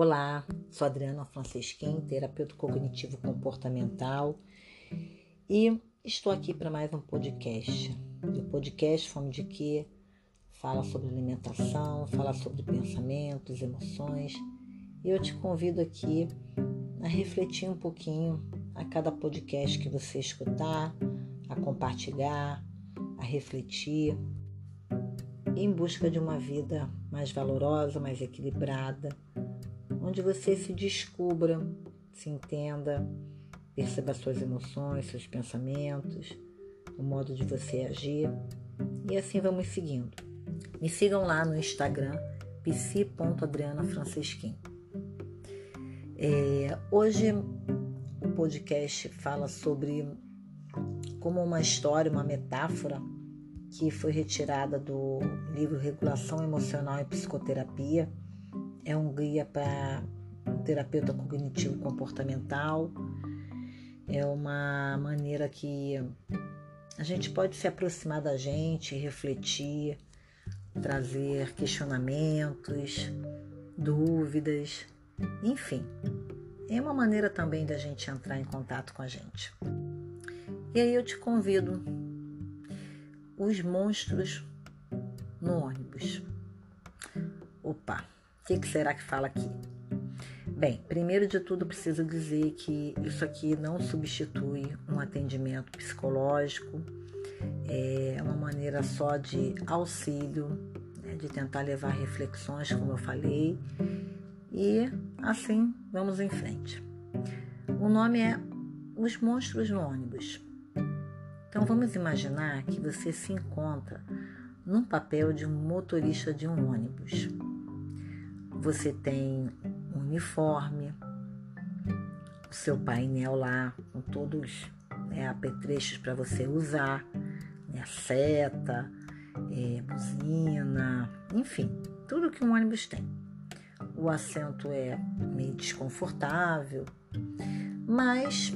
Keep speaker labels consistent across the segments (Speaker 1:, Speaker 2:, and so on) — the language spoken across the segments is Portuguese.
Speaker 1: Olá, sou Adriana Francisquim, terapeuta cognitivo comportamental e estou aqui para mais um podcast. O podcast Fome de Que fala sobre alimentação, fala sobre pensamentos, emoções e eu te convido aqui a refletir um pouquinho a cada podcast que você escutar, a compartilhar, a refletir em busca de uma vida mais valorosa, mais equilibrada onde você se descubra, se entenda, perceba suas emoções, seus pensamentos, o modo de você agir e assim vamos seguindo. Me sigam lá no Instagram psi.adrianafrancisquim. É, hoje o podcast fala sobre como uma história, uma metáfora que foi retirada do livro Regulação Emocional e Psicoterapia é um guia para terapeuta cognitivo comportamental. É uma maneira que a gente pode se aproximar da gente, refletir, trazer questionamentos, dúvidas, enfim. É uma maneira também da gente entrar em contato com a gente. E aí eu te convido os monstros no ônibus. Opa! Que, que será que fala aqui? Bem, primeiro de tudo preciso dizer que isso aqui não substitui um atendimento psicológico, é uma maneira só de auxílio, né, de tentar levar reflexões, como eu falei, e assim vamos em frente. O nome é Os Monstros no Ônibus. Então vamos imaginar que você se encontra num papel de um motorista de um ônibus. Você tem um uniforme, o seu painel lá com todos né, apetrechos para você usar, né, seta, é, buzina, enfim, tudo que um ônibus tem. O assento é meio desconfortável, mas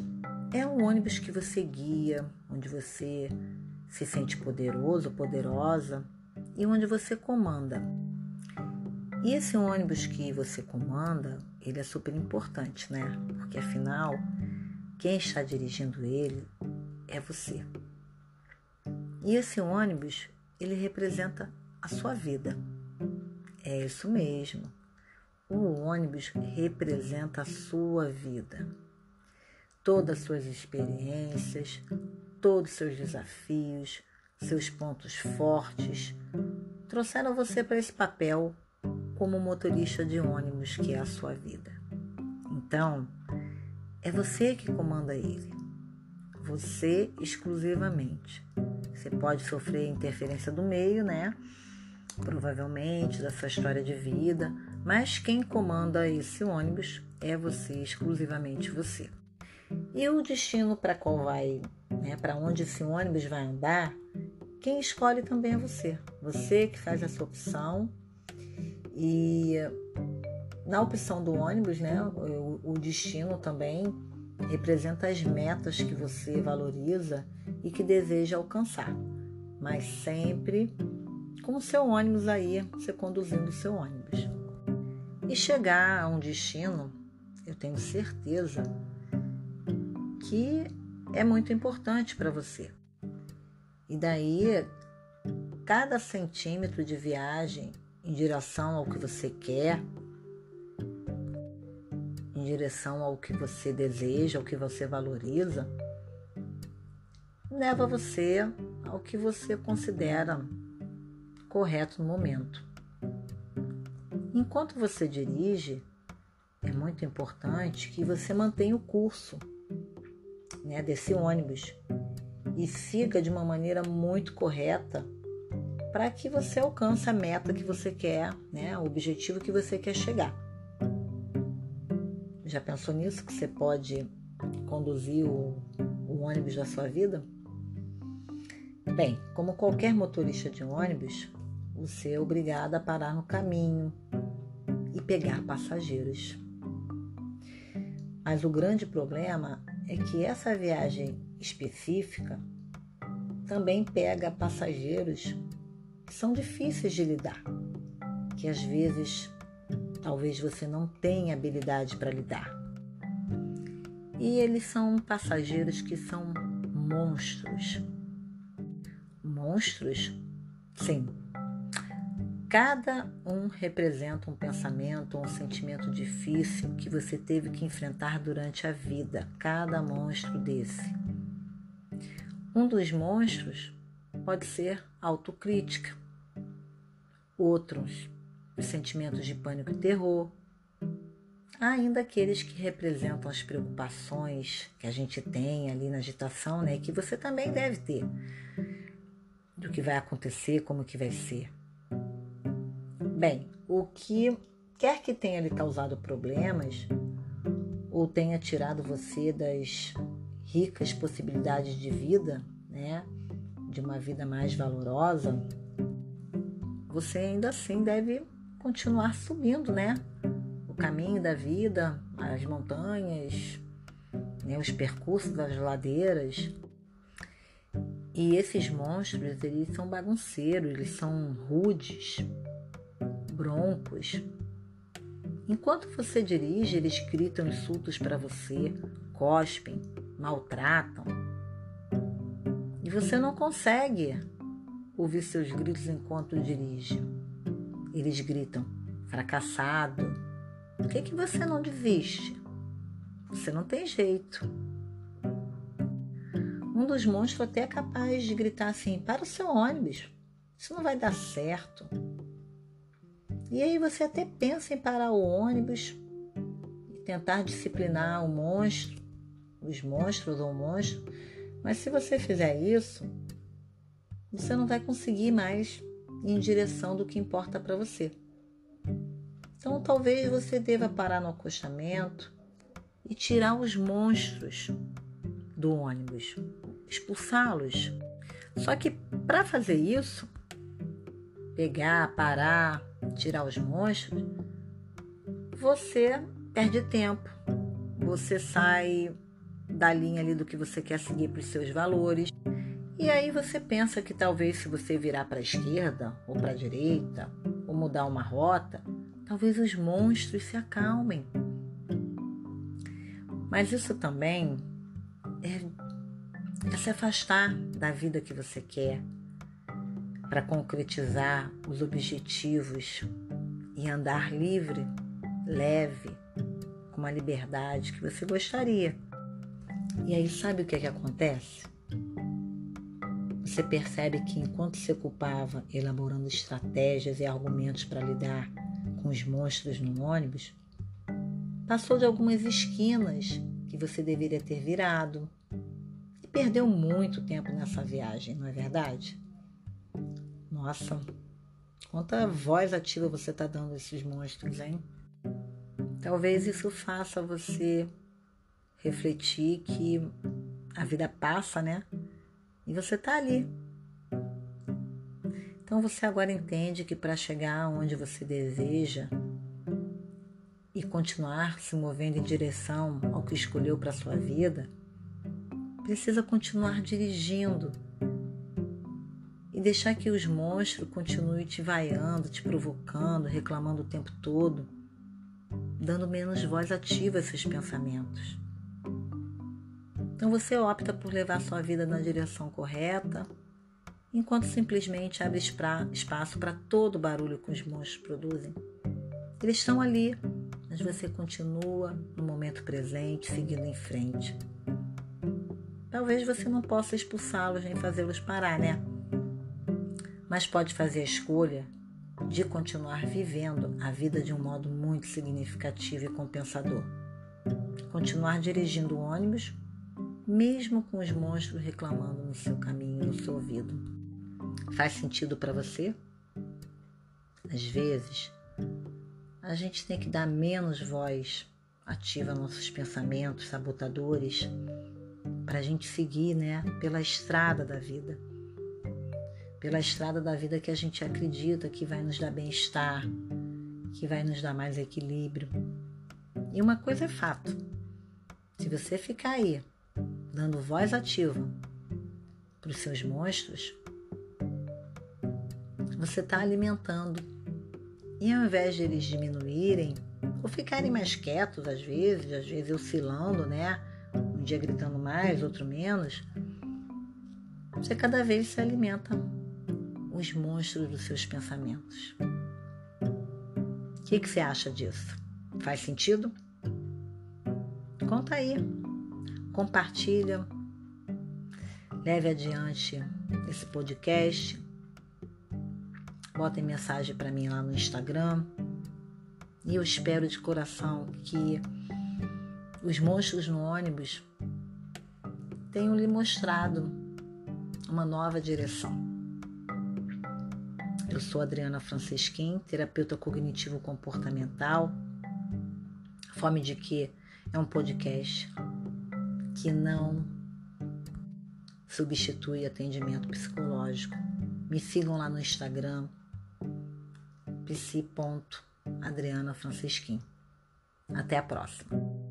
Speaker 1: é um ônibus que você guia, onde você se sente poderoso, poderosa e onde você comanda. E esse ônibus que você comanda, ele é super importante, né? Porque afinal, quem está dirigindo ele é você. E esse ônibus, ele representa a sua vida. É isso mesmo. O ônibus representa a sua vida. Todas as suas experiências, todos os seus desafios, seus pontos fortes, trouxeram você para esse papel como motorista de ônibus que é a sua vida. Então, é você que comanda ele. Você exclusivamente. Você pode sofrer interferência do meio, né? Provavelmente da sua história de vida, mas quem comanda esse ônibus é você, exclusivamente você. E o destino para qual vai, né, para onde esse ônibus vai andar, quem escolhe também é você. Você que faz essa opção e na opção do ônibus, né, o, o destino também representa as metas que você valoriza e que deseja alcançar, mas sempre com o seu ônibus aí, você conduzindo o seu ônibus. E chegar a um destino, eu tenho certeza que é muito importante para você. E daí, cada centímetro de viagem em direção ao que você quer, em direção ao que você deseja, ao que você valoriza, leva você ao que você considera correto no momento. Enquanto você dirige, é muito importante que você mantenha o curso né, desse ônibus e siga de uma maneira muito correta para que você alcance a meta que você quer, né, o objetivo que você quer chegar. Já pensou nisso que você pode conduzir o, o ônibus da sua vida? Bem, como qualquer motorista de ônibus, você é obrigado a parar no caminho e pegar passageiros. Mas o grande problema é que essa viagem específica também pega passageiros que são difíceis de lidar, que às vezes talvez você não tenha habilidade para lidar. E eles são passageiros que são monstros. Monstros? Sim. Cada um representa um pensamento um sentimento difícil que você teve que enfrentar durante a vida. Cada monstro desse. Um dos monstros pode ser autocrítica. Outros, sentimentos de pânico e terror. Há ainda aqueles que representam as preocupações que a gente tem ali na agitação, né? Que você também deve ter. Do que vai acontecer, como que vai ser. Bem, o que quer que tenha lhe causado problemas ou tenha tirado você das ricas possibilidades de vida, né? De uma vida mais valorosa, você ainda assim deve continuar subindo, né? O caminho da vida, as montanhas, né? os percursos das ladeiras. E esses monstros, eles são bagunceiros, eles são rudes, broncos. Enquanto você dirige, eles gritam insultos para você, cospem, maltratam. E você não consegue ouvir seus gritos enquanto dirige. Eles gritam: fracassado. Por que, que você não desiste? Você não tem jeito. Um dos monstros até é capaz de gritar assim: para o seu ônibus, isso não vai dar certo. E aí você até pensa em parar o ônibus e tentar disciplinar o monstro, os monstros ou o monstro, mas se você fizer isso, você não vai conseguir mais ir em direção do que importa para você. Então talvez você deva parar no acostamento e tirar os monstros do ônibus, expulsá-los. Só que para fazer isso, pegar, parar, tirar os monstros, você perde tempo. Você sai da linha ali do que você quer seguir para os seus valores. E aí você pensa que talvez se você virar para a esquerda ou para a direita ou mudar uma rota, talvez os monstros se acalmem. Mas isso também é, é se afastar da vida que você quer, para concretizar os objetivos e andar livre, leve, com uma liberdade que você gostaria. E aí, sabe o que, é que acontece? Você percebe que enquanto se ocupava elaborando estratégias e argumentos para lidar com os monstros no ônibus, passou de algumas esquinas que você deveria ter virado e perdeu muito tempo nessa viagem, não é verdade? Nossa, quanta voz ativa você está dando a esses monstros, hein? Talvez isso faça você refletir que a vida passa, né? E você está ali. Então você agora entende que para chegar onde você deseja e continuar se movendo em direção ao que escolheu para sua vida, precisa continuar dirigindo deixar que os monstros continuem te vaiando, te provocando, reclamando o tempo todo, dando menos voz ativa a esses pensamentos. Então você opta por levar sua vida na direção correta, enquanto simplesmente abre espaço para todo o barulho que os monstros produzem. Eles estão ali, mas você continua no momento presente, seguindo em frente. Talvez você não possa expulsá-los nem fazê-los parar, né? mas pode fazer a escolha de continuar vivendo a vida de um modo muito significativo e compensador. Continuar dirigindo ônibus, mesmo com os monstros reclamando no seu caminho, no seu ouvido. Faz sentido para você? Às vezes, a gente tem que dar menos voz ativa nossos pensamentos sabotadores para a gente seguir né, pela estrada da vida pela estrada da vida que a gente acredita que vai nos dar bem-estar, que vai nos dar mais equilíbrio. E uma coisa é fato: se você ficar aí dando voz ativa para os seus monstros, você está alimentando E ao invés de eles diminuírem ou ficarem mais quietos às vezes, às vezes oscilando, né? Um dia gritando mais, outro menos, você cada vez se alimenta os monstros dos seus pensamentos. O que, que você acha disso? Faz sentido? Conta aí. Compartilha. Leve adiante esse podcast. Botem mensagem para mim lá no Instagram. E eu espero de coração que os monstros no ônibus tenham lhe mostrado uma nova direção. Eu sou Adriana Francisquim, terapeuta cognitivo comportamental. Fome de que é um podcast que não substitui atendimento psicológico. Me sigam lá no Instagram, psi.adriana Francisquim. Até a próxima.